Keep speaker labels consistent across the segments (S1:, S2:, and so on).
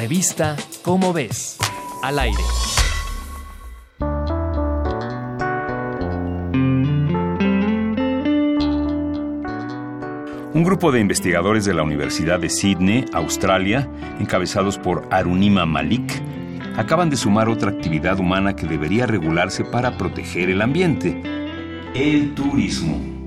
S1: Revista Cómo ves. Al aire.
S2: Un grupo de investigadores de la Universidad de Sydney, Australia, encabezados por Arunima Malik, acaban de sumar otra actividad humana que debería regularse para proteger el ambiente, el turismo.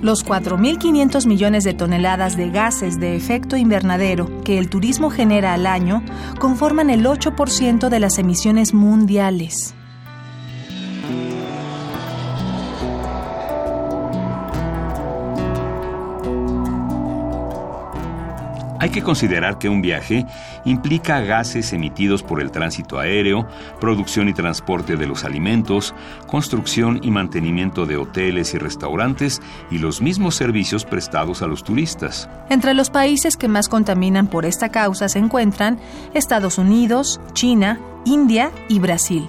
S3: Los 4.500 millones de toneladas de gases de efecto invernadero que el turismo genera al año conforman el 8% de las emisiones mundiales.
S2: Hay que considerar que un viaje implica gases emitidos por el tránsito aéreo, producción y transporte de los alimentos, construcción y mantenimiento de hoteles y restaurantes y los mismos servicios prestados a los turistas.
S3: Entre los países que más contaminan por esta causa se encuentran Estados Unidos, China, India y Brasil.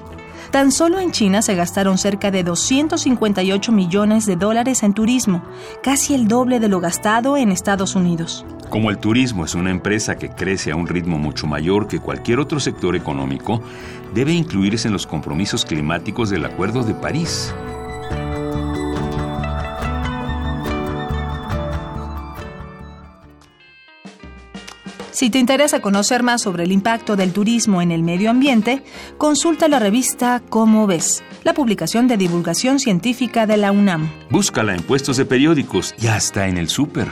S3: Tan solo en China se gastaron cerca de 258 millones de dólares en turismo, casi el doble de lo gastado en Estados Unidos.
S2: Como el turismo es una empresa que crece a un ritmo mucho mayor que cualquier otro sector económico, debe incluirse en los compromisos climáticos del Acuerdo de París.
S3: Si te interesa conocer más sobre el impacto del turismo en el medio ambiente, consulta la revista Cómo ves, la publicación de divulgación científica de la UNAM.
S2: Búscala en puestos de periódicos y hasta en el súper.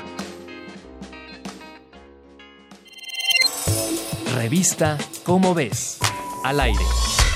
S1: Revista Cómo ves. Al aire.